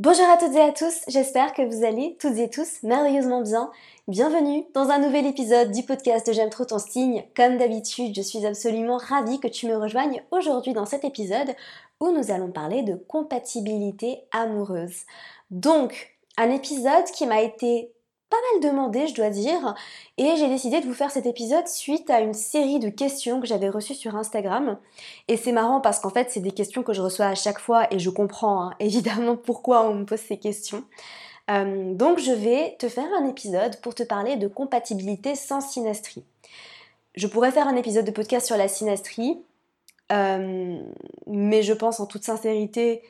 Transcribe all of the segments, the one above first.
Bonjour à toutes et à tous, j'espère que vous allez toutes et tous merveilleusement bien. Bienvenue dans un nouvel épisode du podcast J'aime trop ton signe. Comme d'habitude, je suis absolument ravie que tu me rejoignes aujourd'hui dans cet épisode où nous allons parler de compatibilité amoureuse. Donc, un épisode qui m'a été pas mal demandé, je dois dire, et j'ai décidé de vous faire cet épisode suite à une série de questions que j'avais reçues sur Instagram. Et c'est marrant parce qu'en fait, c'est des questions que je reçois à chaque fois et je comprends hein, évidemment pourquoi on me pose ces questions. Euh, donc, je vais te faire un épisode pour te parler de compatibilité sans synastrie. Je pourrais faire un épisode de podcast sur la synastrie, euh, mais je pense en toute sincérité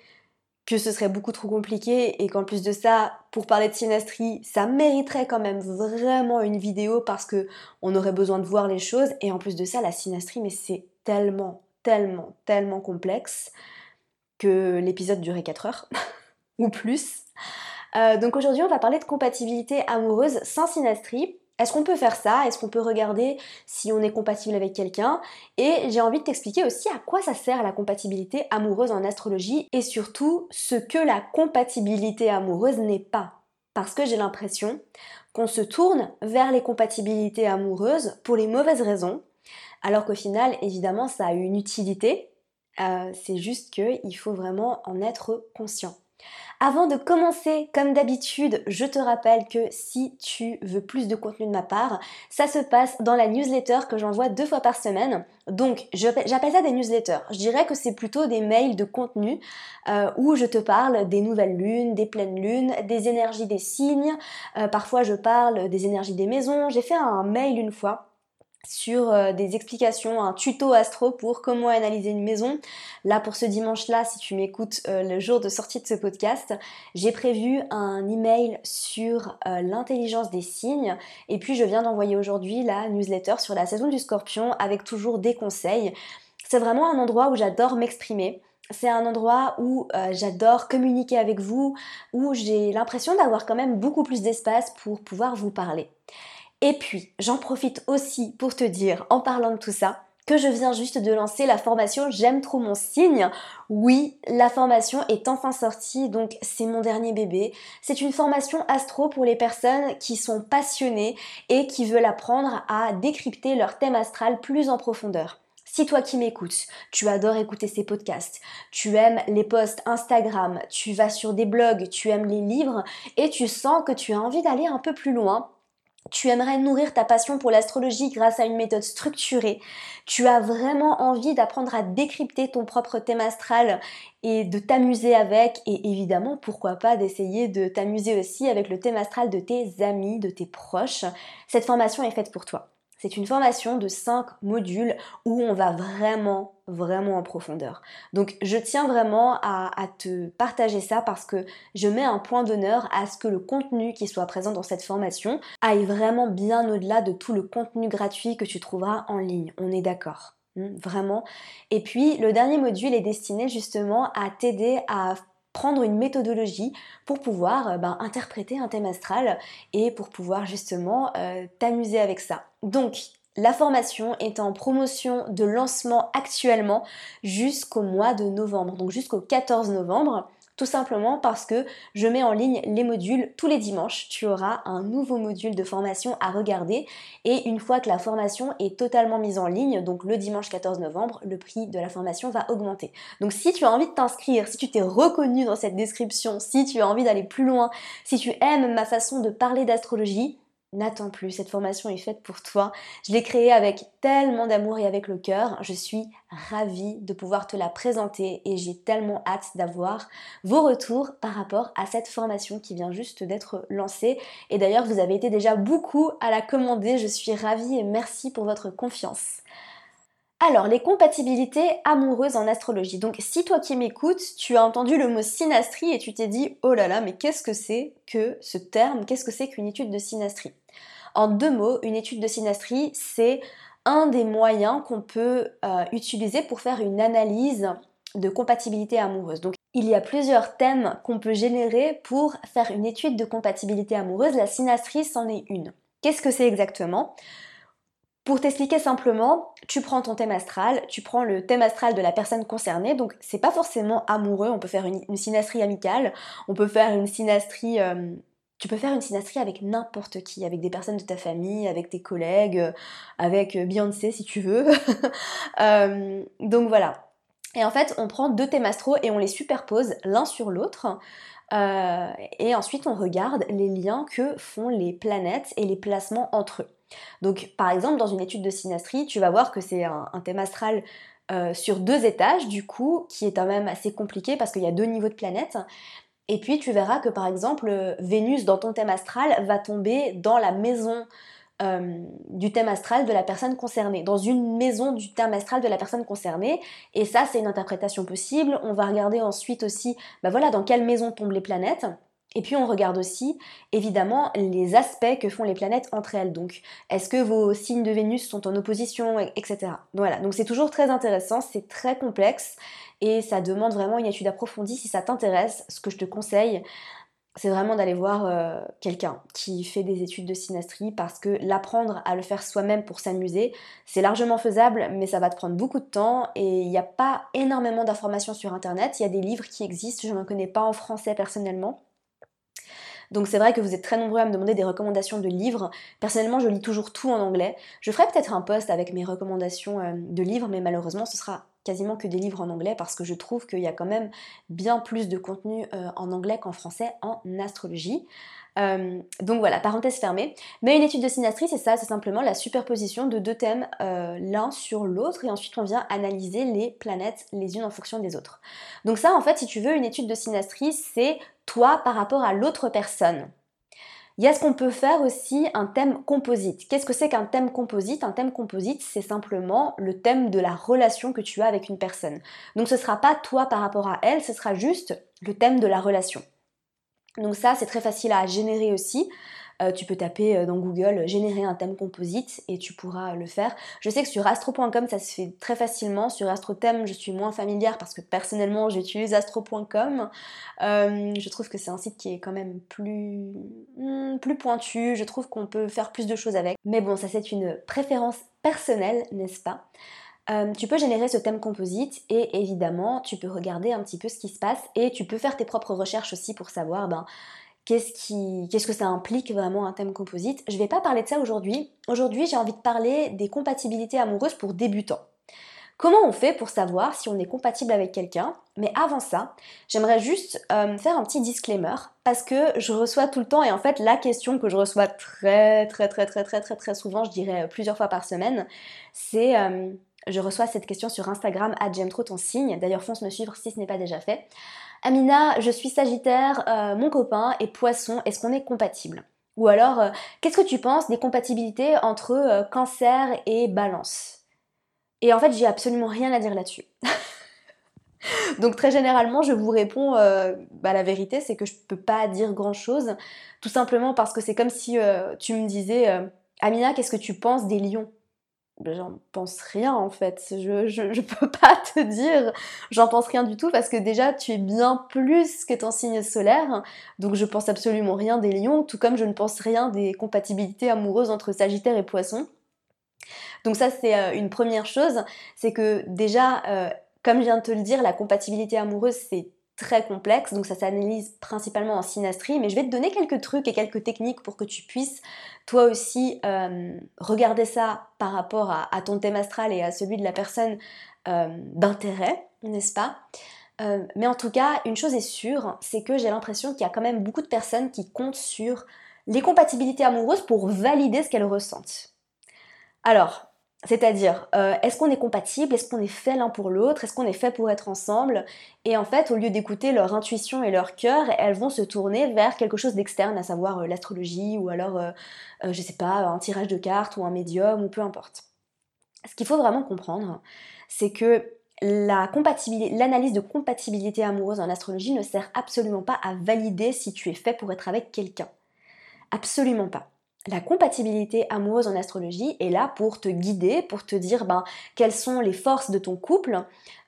que ce serait beaucoup trop compliqué et qu'en plus de ça, pour parler de synastrie, ça mériterait quand même vraiment une vidéo parce que on aurait besoin de voir les choses et en plus de ça, la synastrie, mais c'est tellement, tellement, tellement complexe que l'épisode durait 4 heures ou plus. Euh, donc aujourd'hui, on va parler de compatibilité amoureuse sans synastrie est-ce qu'on peut faire ça? Est-ce qu'on peut regarder si on est compatible avec quelqu'un? Et j'ai envie de t'expliquer aussi à quoi ça sert la compatibilité amoureuse en astrologie et surtout ce que la compatibilité amoureuse n'est pas. Parce que j'ai l'impression qu'on se tourne vers les compatibilités amoureuses pour les mauvaises raisons, alors qu'au final, évidemment, ça a une utilité. Euh, c'est juste qu'il faut vraiment en être conscient. Avant de commencer, comme d'habitude, je te rappelle que si tu veux plus de contenu de ma part, ça se passe dans la newsletter que j'envoie deux fois par semaine. Donc, j'appelle ça des newsletters. Je dirais que c'est plutôt des mails de contenu euh, où je te parle des nouvelles lunes, des pleines lunes, des énergies des signes. Euh, parfois, je parle des énergies des maisons. J'ai fait un mail une fois sur euh, des explications, un tuto astro pour comment analyser une maison. Là, pour ce dimanche-là, si tu m'écoutes euh, le jour de sortie de ce podcast, j'ai prévu un email sur euh, l'intelligence des signes. Et puis, je viens d'envoyer aujourd'hui la newsletter sur la saison du scorpion avec toujours des conseils. C'est vraiment un endroit où j'adore m'exprimer. C'est un endroit où j'adore communiquer avec vous, où j'ai l'impression d'avoir quand même beaucoup plus d'espace pour pouvoir vous parler. Et puis, j'en profite aussi pour te dire, en parlant de tout ça, que je viens juste de lancer la formation J'aime trop mon signe. Oui, la formation est enfin sortie, donc c'est mon dernier bébé. C'est une formation astro pour les personnes qui sont passionnées et qui veulent apprendre à décrypter leur thème astral plus en profondeur. Si toi qui m'écoutes, tu adores écouter ces podcasts, tu aimes les posts Instagram, tu vas sur des blogs, tu aimes les livres et tu sens que tu as envie d'aller un peu plus loin, tu aimerais nourrir ta passion pour l'astrologie grâce à une méthode structurée, tu as vraiment envie d'apprendre à décrypter ton propre thème astral et de t'amuser avec, et évidemment, pourquoi pas d'essayer de t'amuser aussi avec le thème astral de tes amis, de tes proches, cette formation est faite pour toi. C'est une formation de 5 modules où on va vraiment, vraiment en profondeur. Donc je tiens vraiment à, te partager ça parce que je mets un point d'honneur à ce que le contenu qui soit présent dans cette formation aille vraiment bien au-delà de tout le contenu gratuit que tu trouveras en ligne. On est d'accord hmm, Vraiment. Et puis le dernier module est destiné justement à t'aider à prendre une méthodologie pour pouvoir euh, ben, interpréter un thème astral et pour pouvoir justement euh, t'amuser avec ça. Donc, la formation est en promotion de lancement actuellement jusqu'au mois de novembre, donc jusqu'au 14 novembre. Tout simplement parce que je mets en ligne les modules tous les dimanches. Tu auras un nouveau module de formation à regarder et une fois que la formation est totalement mise en ligne, donc le dimanche 14 novembre, le prix de la formation va augmenter. Donc si tu as envie de t'inscrire, si tu t'es reconnu dans cette description, si tu as envie d'aller plus loin, si tu aimes ma façon de parler d'astrologie, n'attends plus, cette formation est faite pour toi. Je l'ai créée avec tellement d'amour et avec le cœur. Je suis ravie de pouvoir te la présenter et j'ai tellement hâte d'avoir vos retours par rapport à cette formation qui vient juste d'être lancée. Et d'ailleurs, vous avez été déjà beaucoup à la commander. Je suis ravie et merci pour votre confiance. Alors, les compatibilités amoureuses en astrologie. Donc, si toi qui m'écoutes, tu as entendu le mot synastrie et tu t'es dit, oh là là, mais qu'est-ce que c'est que ce terme? Qu'est-ce que c'est qu'une étude de synastrie? En deux mots, une étude de synastrie, c'est un des moyens qu'on peut euh, utiliser pour faire une analyse de compatibilité amoureuse. Donc, il y a plusieurs thèmes qu'on peut générer pour faire une étude de compatibilité amoureuse. La synastrie, c'en est une. Qu'est-ce que c'est exactement? Pour t'expliquer simplement, tu prends ton thème astral, tu prends le thème astral de la personne concernée, donc c'est pas forcément amoureux, on peut faire une, synastrie amicale, on peut faire une synastrie... Euh, tu peux faire une synastrie avec n'importe qui, avec des personnes de ta famille, avec tes collègues, euh, avec Beyoncé si tu veux. Euh, donc voilà. Et en fait, on prend deux thèmes astraux et on les superpose l'un sur l'autre. et ensuite, on regarde les liens que font les planètes et les placements entre eux. Donc par exemple dans une étude de synastrie, tu vas voir que c'est un, thème astral euh, sur deux étages du coup, qui est quand même assez compliqué parce qu'il y a deux niveaux de planètes. Et puis tu verras que par exemple Vénus dans ton thème astral va tomber dans la maison euh, du thème astral de la personne concernée, dans une maison du thème astral de la personne concernée. Et ça, c'est une interprétation possible. On va regarder ensuite aussi, bah voilà, dans quelle maison tombent les planètes. Et puis on regarde aussi évidemment les aspects que font les planètes entre elles. Donc est-ce que vos signes de Vénus sont en opposition, etc. Voilà, donc c'est toujours très intéressant, c'est très complexe et ça demande vraiment une étude approfondie. Si ça t'intéresse, ce que je te conseille, c'est vraiment d'aller voir euh, quelqu'un qui fait des études de synastrie parce que l'apprendre à le faire soi-même pour s'amuser, c'est largement faisable, mais ça va te prendre beaucoup de temps et il n'y a pas énormément d'informations sur internet. Il y a des livres qui existent, je n'en connais pas en français personnellement. Donc c'est vrai que vous êtes très nombreux à me demander des recommandations de livres. Personnellement, je lis toujours tout en anglais. Je ferai peut-être un post avec mes recommandations euh, de livres, mais malheureusement, ce sera quasiment que des livres en anglais parce que je trouve qu'il y a quand même bien plus de contenu euh, en anglais qu'en français en astrologie. Euh, donc voilà, parenthèse fermée. Mais une étude de synastrie, c'est ça, c'est simplement la superposition de deux thèmes l'un sur l'autre et ensuite on vient analyser les planètes les unes en fonction des autres. Donc ça, en fait, si tu veux, une étude de synastrie, c'est toi par rapport à l'autre personne. Il y a ce qu'on peut faire aussi un thème composite. Qu'est-ce que c'est qu'un thème composite? Un thème composite, c'est simplement le thème de la relation que tu as avec une personne. Donc ce ne sera pas toi par rapport à elle, ce sera juste le thème de la relation. Donc ça, c'est très facile à générer aussi. Euh, tu peux taper euh, dans Google générer un thème composite et tu pourras le faire. Je sais que sur astro.com ça se fait très facilement. Sur AstroThème je suis moins familière parce que personnellement j'utilise astro.com. Euh, je trouve que c'est un site qui est quand même hmm, plus pointu. Je trouve qu'on peut faire plus de choses avec. Mais bon, ça c'est une préférence personnelle, n'est-ce pas? Tu peux générer ce thème composite et évidemment tu peux regarder un petit peu ce qui se passe et tu peux faire tes propres recherches aussi pour savoir ben, Qu'est-ce, qui, que ça implique vraiment un thème composite Je ne vais pas parler de ça aujourd'hui. Aujourd'hui, j'ai envie de parler des compatibilités amoureuses pour débutants. Comment on fait pour savoir si on est compatible avec quelqu'un? Mais avant ça, j'aimerais juste euh, faire un petit disclaimer parce que je reçois tout le temps et en fait la question que je reçois très très très très très très très souvent, je dirais plusieurs fois par semaine, c'est euh, je reçois cette question sur Instagram à j'aime trop ton signe. D'ailleurs, fonce me suivre si ce n'est pas déjà fait. Amina, je suis Sagittaire, euh, mon copain est Poisson, est-ce qu'on est compatible? Ou alors, euh, qu'est-ce que tu penses des compatibilités entre euh, Cancer et Balance? Et en fait, j'ai absolument rien à dire là-dessus. Donc très généralement, je vous réponds, bah, la vérité, c'est que je peux pas dire grand-chose, tout simplement parce que c'est comme si tu me disais, Amina, qu'est-ce que tu penses des lions? J'en pense rien en fait. Je, je, peux pas te dire, j'en pense rien du tout parce que déjà tu es bien plus que ton signe solaire, donc je pense absolument rien des lions, tout comme je ne pense rien des compatibilités amoureuses entre Sagittaire et Poisson. Donc ça c'est euh, une première chose, c'est que déjà, euh, comme je viens de te le dire, la compatibilité amoureuse c'est très complexe, donc ça s'analyse principalement en synastrie, mais je vais te donner quelques trucs et quelques techniques pour que tu puisses toi aussi euh, regarder ça par rapport à, ton thème astral et à celui de la personne euh, d'intérêt, n'est-ce pas? Euh, Mais en tout cas, une chose est sûre, c'est que j'ai l'impression qu'il y a quand même beaucoup de personnes qui comptent sur les compatibilités amoureuses pour valider ce qu'elles ressentent. Alors, c'est-à-dire, euh, est-ce qu'on est compatible? Est-ce qu'on est fait l'un pour l'autre? Est-ce qu'on est fait pour être ensemble? Et en fait, au lieu d'écouter leur intuition et leur cœur, elles vont se tourner vers quelque chose d'externe, à savoir euh, l'astrologie ou alors, euh, je sais pas, un tirage de cartes ou un médium ou peu importe. Ce qu'il faut vraiment comprendre, c'est que l'analyse de compatibilité amoureuse en astrologie ne sert absolument pas à valider si tu es fait pour être avec quelqu'un. Absolument pas la compatibilité amoureuse en astrologie est là pour te guider, pour te dire ben, quelles sont les forces de ton couple,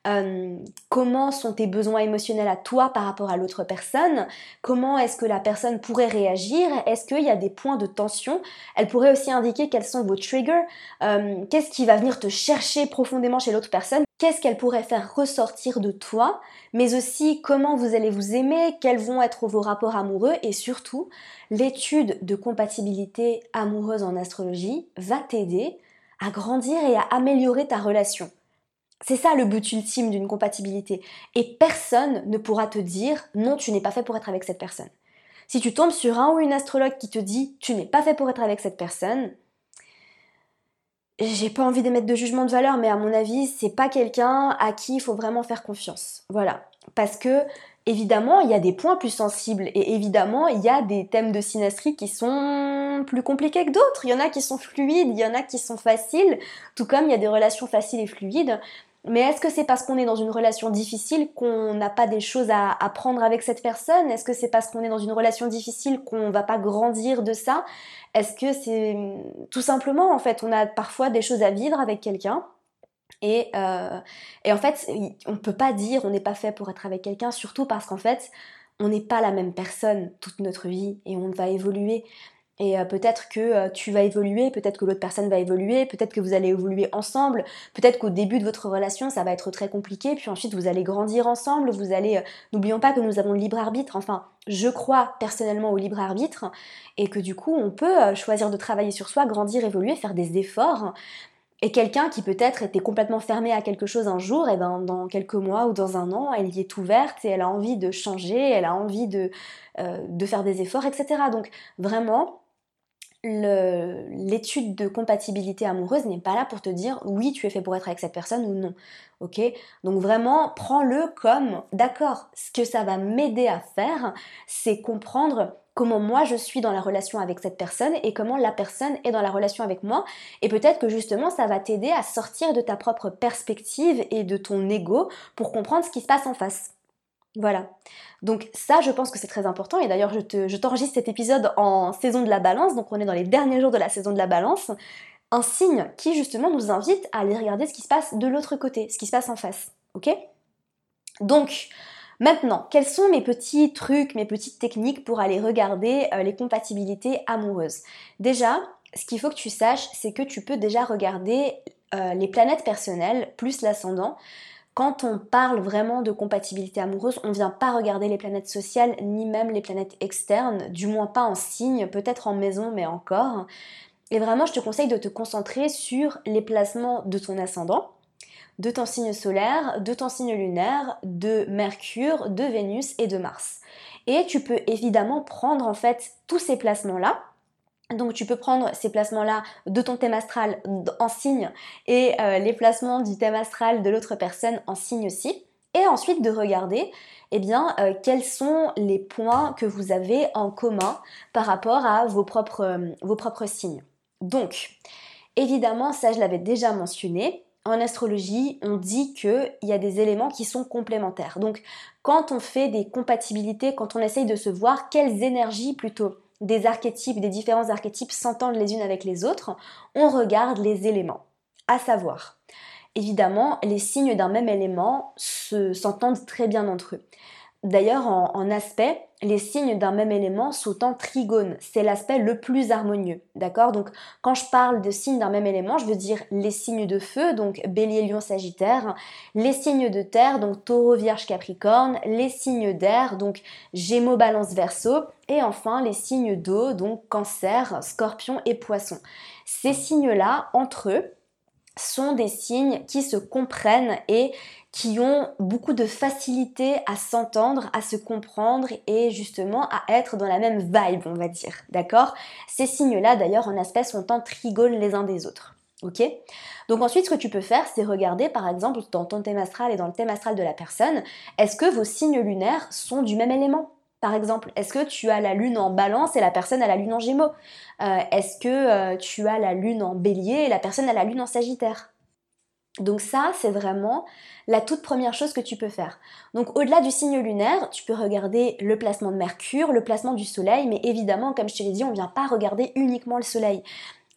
euh, comment sont tes besoins émotionnels à toi par rapport à l'autre personne, comment est-ce que la personne pourrait réagir, est-ce qu'il y a des points de tension, elle pourrait aussi indiquer quels sont vos triggers, euh, qu'est-ce qui va venir te chercher profondément chez l'autre personne, qu'est-ce qu'elle pourrait faire ressortir de toi, mais aussi comment vous allez vous aimer, quels vont être vos rapports amoureux et surtout l'étude de compatibilité amoureuse en astrologie va t'aider à grandir et à améliorer ta relation. C'est ça le but ultime d'une compatibilité. Et personne ne pourra te dire non, tu n'es pas fait pour être avec cette personne. Si tu tombes sur un ou une astrologue qui te dit tu n'es pas fait pour être avec cette personne, j'ai pas envie d'émettre de jugement de valeur, mais à mon avis, c'est pas quelqu'un à qui il faut vraiment faire confiance. Voilà. Parce que, évidemment, il y a des points plus sensibles et évidemment, il y a des thèmes de synastrie qui sont plus compliqués que d'autres. Il y en a qui sont fluides, il y en a qui sont faciles, tout comme il y a des relations faciles et fluides. Mais est-ce que c'est parce qu'on est dans une relation difficile qu'on n'a pas des choses à apprendre avec cette personne? Est-ce que c'est parce qu'on est dans une relation difficile qu'on va pas grandir de ça? Est-ce que c'est tout simplement en fait on a parfois des choses à vivre avec quelqu'un et, euh, et en fait on ne peut pas dire on n'est pas fait pour être avec quelqu'un surtout parce qu'en fait on n'est pas la même personne toute notre vie et on va évoluer. Et euh, peut-être que euh, tu vas évoluer, peut-être que l'autre personne va évoluer, peut-être que vous allez évoluer ensemble, peut-être qu'au début de votre relation ça va être très compliqué, puis ensuite vous allez grandir ensemble, vous allez... Euh, n'oublions pas que nous avons le libre arbitre, enfin je crois personnellement au libre arbitre, et que du coup on peut choisir de travailler sur soi, grandir, évoluer, faire des efforts. Et quelqu'un qui peut-être était complètement fermé à quelque chose un jour, et ben dans quelques mois ou dans un an, elle y est ouverte et elle a envie de changer, elle a envie de, de faire des efforts, etc. Donc vraiment, l'étude de compatibilité amoureuse n'est pas là pour te dire oui, tu es fait pour être avec cette personne ou non. Ok? Donc vraiment, prends-le comme d'accord. Ce que ça va m'aider à faire, c'est comprendre comment moi je suis dans la relation avec cette personne et comment la personne est dans la relation avec moi. Et peut-être que justement, ça va t'aider à sortir de ta propre perspective et de ton ego pour comprendre ce qui se passe en face. Voilà. Donc ça, je pense que c'est très important. Et d'ailleurs, je t'enregistre cet épisode en saison de la balance. Donc on est dans les derniers jours de la saison de la balance. Un signe qui justement nous invite à aller regarder ce qui se passe de l'autre côté, ce qui se passe en face. Ok? Donc, maintenant, quels sont mes petits trucs, mes petites techniques pour aller regarder euh, les compatibilités amoureuses? Déjà, ce qu'il faut que tu saches, c'est que tu peux déjà regarder euh, les planètes personnelles plus l'ascendant quand on parle vraiment de compatibilité amoureuse, on ne vient pas regarder les planètes sociales ni même les planètes externes, du moins pas en signe, peut-être en maison, mais encore. Et vraiment, je te conseille de te concentrer sur les placements de ton ascendant, de ton signe solaire, de ton signe lunaire, de Mercure, de Vénus et de Mars. Et tu peux évidemment prendre en fait tous ces placements-là, donc tu peux prendre ces placements-là de ton thème astral en signe et euh, les placements du thème astral de l'autre personne en signe aussi. Et ensuite de regarder eh bien, euh, quels sont les points que vous avez en commun par rapport à vos propres, euh, vos propres signes. Donc, évidemment, ça je l'avais déjà mentionné, en astrologie, on dit qu'il y a des éléments qui sont complémentaires. Donc, quand on fait des compatibilités, quand on essaye de se voir quelles énergies plutôt des archétypes, des différents archétypes s'entendent les unes avec les autres, on regarde les éléments. À savoir, évidemment, les signes d'un même élément s'entendent très bien entre eux. D'ailleurs, en, aspect, les signes d'un même élément sont en trigone. C'est l'aspect le plus harmonieux. D'accord? Donc, quand je parle de signes d'un même élément, je veux dire les signes de feu, donc bélier, lion, sagittaire, les signes de terre, donc taureau, vierge, capricorne, les signes d'air, donc gémeaux, balance, verso, et enfin les signes d'eau, donc cancer, scorpion et poisson. Ces signes-là, entre eux, sont des signes qui se comprennent et qui ont beaucoup de facilité à s'entendre, à se comprendre et justement à être dans la même vibe, on va dire. D'accord? Ces signes-là, d'ailleurs, en aspect, sont en trigone les uns des autres. Ok? Donc ensuite, ce que tu peux faire, c'est regarder, par exemple, dans ton thème astral et dans le thème astral de la personne, est-ce que vos signes lunaires sont du même élément? Par exemple, est-ce que tu as la lune en balance et la personne a la lune en gémeaux? Euh, Est-ce que euh, tu as la lune en bélier et la personne a la lune en sagittaire? Donc ça, c'est vraiment la toute première chose que tu peux faire. Donc au-delà du signe lunaire, tu peux regarder le placement de Mercure, le placement du Soleil, mais évidemment, comme je te l'ai dit, on ne vient pas regarder uniquement le Soleil.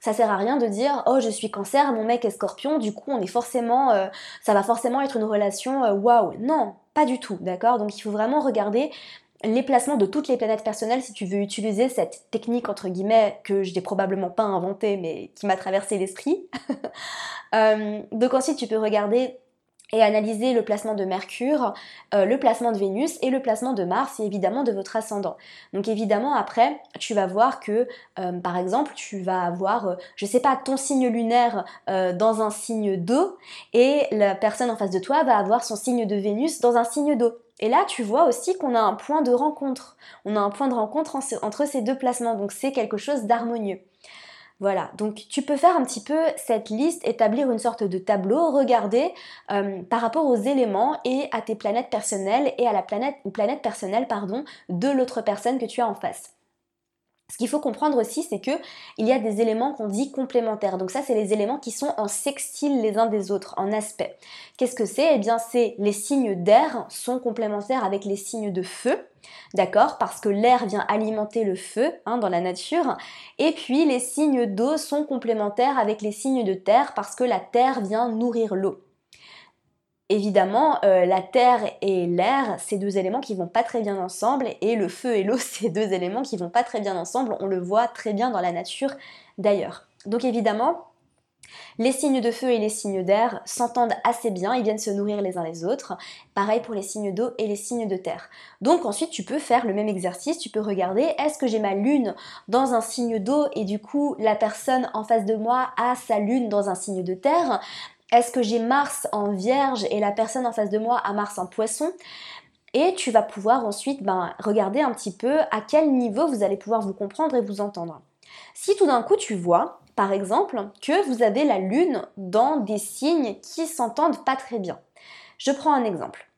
Ça sert à rien de dire oh je suis cancer, mon mec est scorpion, du coup on est forcément, euh, ça va forcément être une relation euh, waouh. Non, pas du tout, d'accord? Donc il faut vraiment regarder les placements de toutes les planètes personnelles si tu veux utiliser cette technique entre guillemets que je n'ai probablement pas inventée mais qui m'a traversé l'esprit. Euh, donc ensuite tu peux regarder et analyser le placement de Mercure, euh, le placement de Vénus et le placement de Mars et évidemment de votre ascendant. Donc évidemment après tu vas voir que euh, par exemple tu vas avoir je sais pas ton signe lunaire dans un signe d'eau et la personne en face de toi va avoir son signe de Vénus dans un signe d'eau. Et là, tu vois aussi qu'on a un point de rencontre. On a un point de rencontre entre ces deux placements, donc c'est quelque chose d'harmonieux. Voilà, donc tu peux faire un petit peu cette liste, établir une sorte de tableau, regarder euh, par rapport aux éléments et à tes planètes personnelles et à la planète planète personnelle pardon de l'autre personne que tu as en face. Ce qu'il faut comprendre aussi, c'est que il y a des éléments qu'on dit complémentaires. Donc ça, c'est les éléments qui sont en sextile les uns des autres, en aspect. Qu'est-ce que c'est? Eh bien, c'est les signes d'air sont complémentaires avec les signes de feu. D'accord? Parce que l'air vient alimenter le feu hein, dans la nature. Et puis les signes d'eau sont complémentaires avec les signes de terre parce que la terre vient nourrir l'eau. Évidemment, euh, la terre et l'air, c'est deux éléments qui vont pas très bien ensemble, et le feu et l'eau, c'est deux éléments qui vont pas très bien ensemble. On le voit très bien dans la nature d'ailleurs. Donc évidemment, les signes de feu et les signes d'air s'entendent assez bien, ils viennent se nourrir les uns les autres. Pareil pour les signes d'eau et les signes de terre. Donc ensuite tu peux faire le même exercice, tu peux regarder est-ce que j'ai ma lune dans un signe d'eau et du coup la personne en face de moi a sa lune dans un signe de terre? Est-ce que j'ai Mars en vierge et la personne en face de moi a Mars en poisson? Et tu vas pouvoir ensuite ben, regarder un petit peu à quel niveau vous allez pouvoir vous comprendre et vous entendre. Si tout d'un coup tu vois par exemple, que vous avez la Lune dans des signes qui s'entendent pas très bien. Je prends un exemple.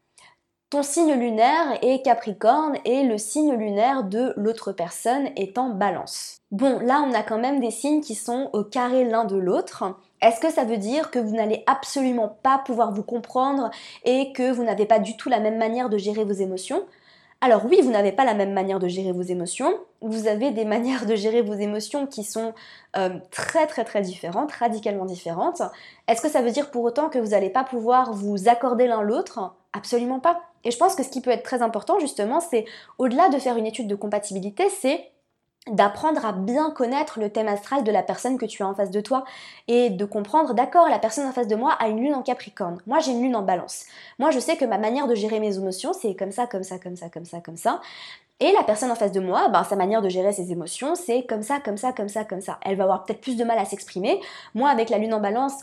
Ton signe lunaire est Capricorne et le signe lunaire de l'autre personne est en Balance. Bon, là on a quand même des signes qui sont au carré l'un de l'autre. Est-ce que ça veut dire que vous n'allez absolument pas pouvoir vous comprendre et que vous n'avez pas du tout la même manière de gérer vos émotions? Alors oui, vous n'avez pas la même manière de gérer vos émotions, vous avez des manières de gérer vos émotions qui sont euh, très très très différentes, radicalement différentes. Est-ce que ça veut dire pour autant que vous n'allez pas pouvoir vous accorder l'un l'autre? Absolument pas. Et je pense que ce qui peut être très important justement, c'est au-delà de faire une étude de compatibilité, c'est d'apprendre à bien connaître le thème astral de la personne que tu as en face de toi et de comprendre, d'accord, la personne en face de moi a une lune en Capricorne, moi j'ai une lune en Balance. Moi je sais que ma manière de gérer mes émotions, c'est comme ça, comme ça, comme ça, comme ça, comme ça. Et la personne en face de moi, ben, sa manière de gérer ses émotions, c'est comme ça, comme ça, comme ça, comme ça. Elle va avoir peut-être plus de mal à s'exprimer. Moi, avec la lune en balance,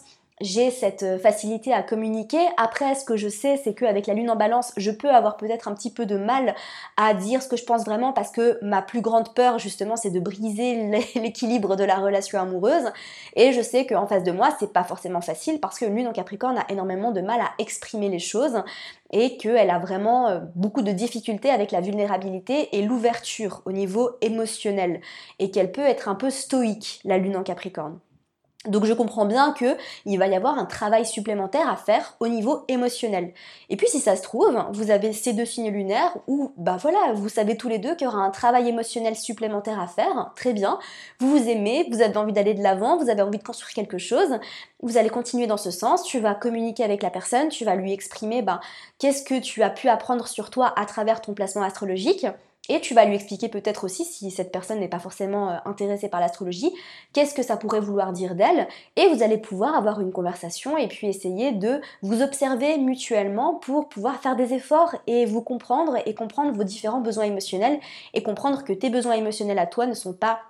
j'ai cette euh, facilité à communiquer. Après, ce que je sais, c'est qu'avec la lune en balance, je peux avoir peut-être un petit peu de mal à dire ce que je pense vraiment parce que ma plus grande peur, justement, c'est de briser l'équilibre de la relation amoureuse. Et je sais qu'en face de moi, c'est pas forcément facile parce que lune en capricorne a énormément de mal à exprimer les choses et qu'elle a vraiment euh, beaucoup de difficultés avec la vulnérabilité et l'ouverture au niveau émotionnel et qu'elle peut être un peu stoïque, la lune en capricorne. Donc je comprends bien que il va y avoir un travail supplémentaire à faire au niveau émotionnel. Et puis si ça se trouve, vous avez ces deux signes lunaires où bah voilà, vous savez tous les deux qu'il y aura un travail émotionnel supplémentaire à faire, très bien. Vous vous aimez, vous avez envie d'aller de l'avant, vous avez envie de construire quelque chose. Vous allez continuer dans ce sens, tu vas communiquer avec la personne, tu vas lui exprimer bah, qu'est-ce que tu as pu apprendre sur toi à travers ton placement astrologique. Et tu vas lui expliquer peut-être aussi, si cette personne n'est pas forcément euh, intéressée par l'astrologie, qu'est-ce que ça pourrait vouloir dire d'elle. Et vous allez pouvoir avoir une conversation et puis essayer de vous observer mutuellement pour pouvoir faire des efforts et vous comprendre et comprendre vos différents besoins émotionnels et comprendre que tes besoins émotionnels à toi ne sont pas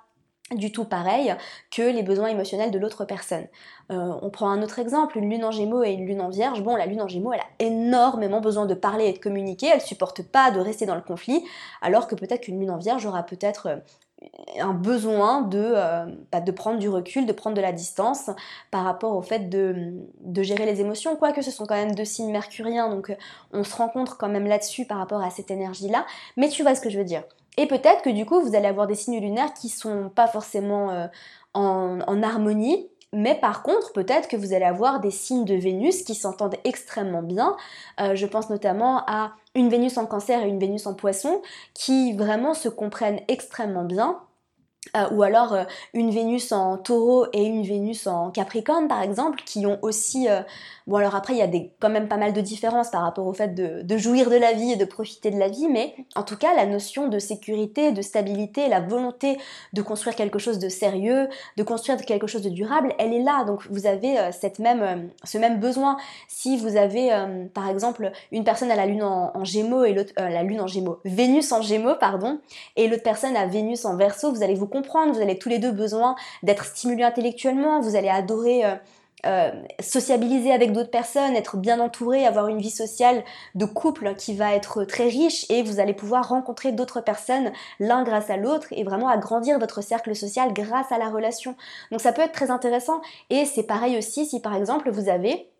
du tout pareil que les besoins émotionnels de l'autre personne. Euh, on prend un autre exemple, une lune en gémeaux et une lune en vierge. Bon, la lune en gémeaux, elle a énormément besoin de parler et de communiquer, elle supporte pas de rester dans le conflit, alors que peut-être qu'une lune en vierge aura peut-être euh, un besoin de, euh, bah, de prendre du recul, de prendre de la distance par rapport au fait de, de gérer les émotions, quoique ce sont quand même deux signes mercuriens, donc on se rencontre quand même là-dessus par rapport à cette énergie-là, mais tu vois ce que je veux dire. Et peut-être que du coup, vous allez avoir des signes lunaires qui sont pas forcément euh, en, harmonie, mais par contre, peut-être que vous allez avoir des signes de Vénus qui s'entendent extrêmement bien. Euh, je pense notamment à une Vénus en cancer et une Vénus en poisson qui vraiment se comprennent extrêmement bien euh, ou alors euh, une Vénus en taureau et une Vénus en capricorne par exemple, qui ont aussi... Euh, bon alors après il y a quand même pas mal de différences par rapport au fait de, jouir de la vie et de profiter de la vie, mais en tout cas la notion de sécurité, de stabilité, la volonté de construire quelque chose de sérieux, de construire quelque chose de durable, elle est là. Donc vous avez cette même, ce même besoin. Si vous avez par exemple une personne à la lune en, gémeaux et l'autre... la lune en gémeaux, Vénus en gémeaux, pardon, et l'autre personne a Vénus en verso, vous allez vous vous avez tous les deux besoin d'être stimulés intellectuellement, vous allez adorer euh, euh, sociabiliser avec d'autres personnes, être bien entouré, avoir une vie sociale de couple qui va être très riche et vous allez pouvoir rencontrer d'autres personnes l'un grâce à l'autre et vraiment agrandir votre cercle social grâce à la relation. Donc ça peut être très intéressant et c'est pareil aussi si par exemple vous avez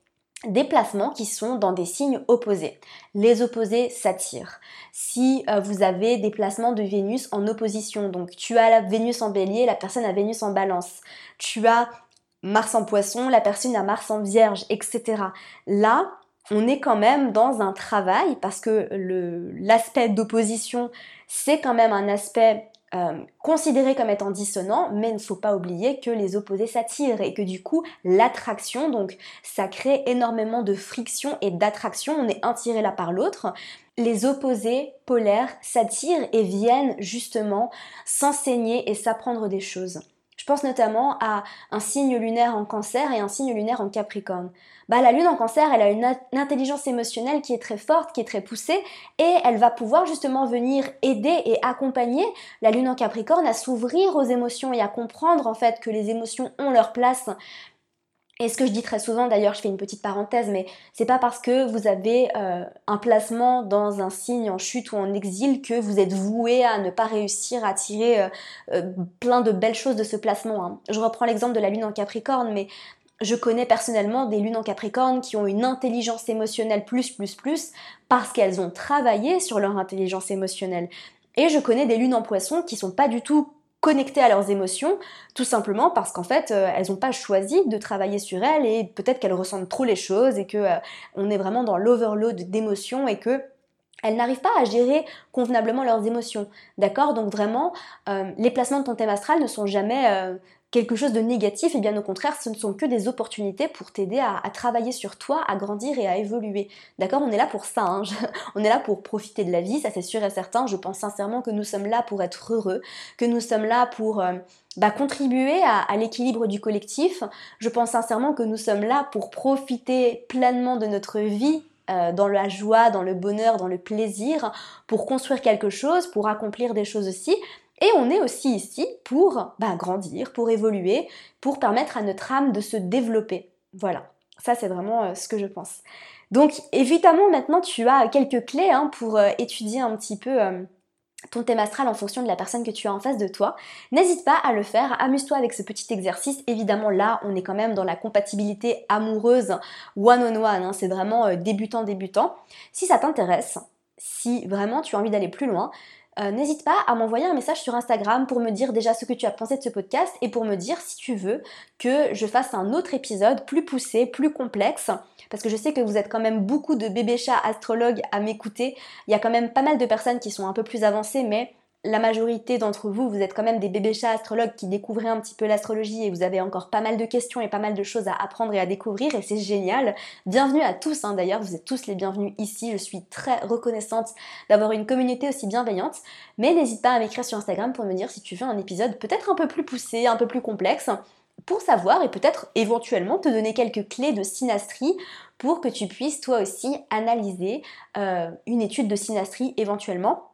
des placements qui sont dans des signes opposés. Les opposés s'attirent. Si euh, vous avez des placements de Vénus en opposition, donc tu as Vénus en bélier, la personne a Vénus en balance, tu as Mars en poisson, la personne a Mars en vierge, etc. Là, on est quand même dans un travail parce que l'aspect d'opposition, c'est quand même un aspect euh, considéré comme étant dissonant, mais il ne faut pas oublier que les opposés s'attirent et que du coup l'attraction, donc ça crée énormément de friction et d'attraction, on est un tiré l'un par l'autre. Les opposés polaires s'attirent et viennent justement s'enseigner et s'apprendre des choses. Je pense notamment à un signe lunaire en cancer et un signe lunaire en capricorne. Bah, la lune en cancer, elle a une, intelligence émotionnelle qui est très forte, qui est très poussée, et elle va pouvoir justement venir aider et accompagner la lune en capricorne à s'ouvrir aux émotions et à comprendre en fait que les émotions ont leur place et ce que je dis très souvent, d'ailleurs, je fais une petite parenthèse, mais c'est pas parce que vous avez euh, un placement dans un signe en chute ou en exil que vous êtes voué à ne pas réussir à tirer euh, euh, plein de belles choses de ce placement. Hein. Je reprends l'exemple de la lune en Capricorne, mais je connais personnellement des lunes en Capricorne qui ont une intelligence émotionnelle plus plus plus parce qu'elles ont travaillé sur leur intelligence émotionnelle. Et je connais des lunes en Poisson qui sont pas du tout connectées à leurs émotions, tout simplement parce qu'en fait, euh, elles n'ont pas choisi de travailler sur elles et peut-être qu'elles ressentent trop les choses et que euh, on est vraiment dans l'overload d'émotions et que elles n'arrivent pas à gérer convenablement leurs émotions. D'accord? Donc vraiment, euh, les placements de ton thème astral ne sont jamais quelque chose de négatif, et bien au contraire, ce ne sont que des opportunités pour t'aider à, travailler sur toi, à grandir et à évoluer. D'accord? On est là pour ça, hein. on est là pour profiter de la vie, ça c'est sûr et certain. Je pense sincèrement que nous sommes là pour être heureux, que nous sommes là pour euh, bah, contribuer à, l'équilibre du collectif. Je pense sincèrement que nous sommes là pour profiter pleinement de notre vie euh, dans la joie, dans le bonheur, dans le plaisir, pour construire quelque chose, pour accomplir des choses aussi, et on est aussi ici pour bah, grandir, pour évoluer, pour permettre à notre âme de se développer. Voilà, ça c'est vraiment euh, ce que je pense. Donc évidemment maintenant tu as quelques clés hein, pour euh, étudier un petit peu euh, ton thème astral en fonction de la personne que tu as en face de toi. N'hésite pas à le faire, amuse-toi avec ce petit exercice. Évidemment là on est quand même dans la compatibilité amoureuse one-on-one, hein. c'est vraiment débutant débutant. Si ça t'intéresse, si vraiment tu as envie d'aller plus loin, euh, n'hésite pas à m'envoyer un message sur Instagram pour me dire déjà ce que tu as pensé de ce podcast et pour me dire si tu veux que je fasse un autre épisode plus poussé, plus complexe, parce que je sais que vous êtes quand même beaucoup de bébés chats astrologues à m'écouter. Il y a quand même pas mal de personnes qui sont un peu plus avancées, mais la majorité d'entre vous, vous êtes quand même des bébés chats astrologues qui découvrez un petit peu l'astrologie et vous avez encore pas mal de questions et pas mal de choses à apprendre et à découvrir et c'est génial. Bienvenue à tous hein, d'ailleurs, vous êtes tous les bienvenus ici. Je suis très reconnaissante d'avoir une communauté aussi bienveillante. Mais n'hésite pas à m'écrire sur Instagram pour me dire si tu veux un épisode peut-être un peu plus poussé, un peu plus complexe pour savoir et peut-être éventuellement te donner quelques clés de synastrie pour que tu puisses toi aussi analyser euh, une étude de synastrie éventuellement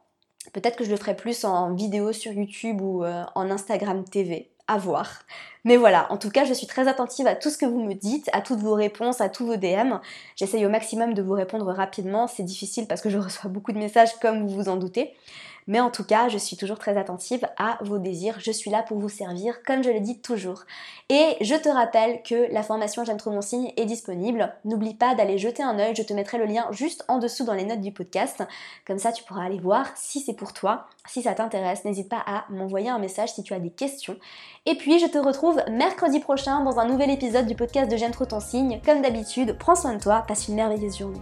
Peut-être que je le ferai plus en vidéo sur YouTube ou euh, en Instagram TV. À voir. Mais voilà, en tout cas, je suis très attentive à tout ce que vous me dites, à toutes vos réponses, à tous vos DM. J'essaye au maximum de vous répondre rapidement. C'est difficile parce que je reçois beaucoup de messages comme vous vous en doutez. Mais en tout cas, je suis toujours très attentive à vos désirs. Je suis là pour vous servir, comme je le dis toujours. Et je te rappelle que la formation J'aime trop mon signe est disponible. N'oublie pas d'aller jeter un œil. Je te mettrai le lien juste en dessous dans les notes du podcast. Comme ça, tu pourras aller voir si c'est pour toi, si ça t'intéresse. N'hésite pas à m'envoyer un message si tu as des questions. Et puis, je te retrouve mercredi prochain dans un nouvel épisode du podcast de J'aime trop ton signe. Comme d'habitude, prends soin de toi, passe une merveilleuse journée.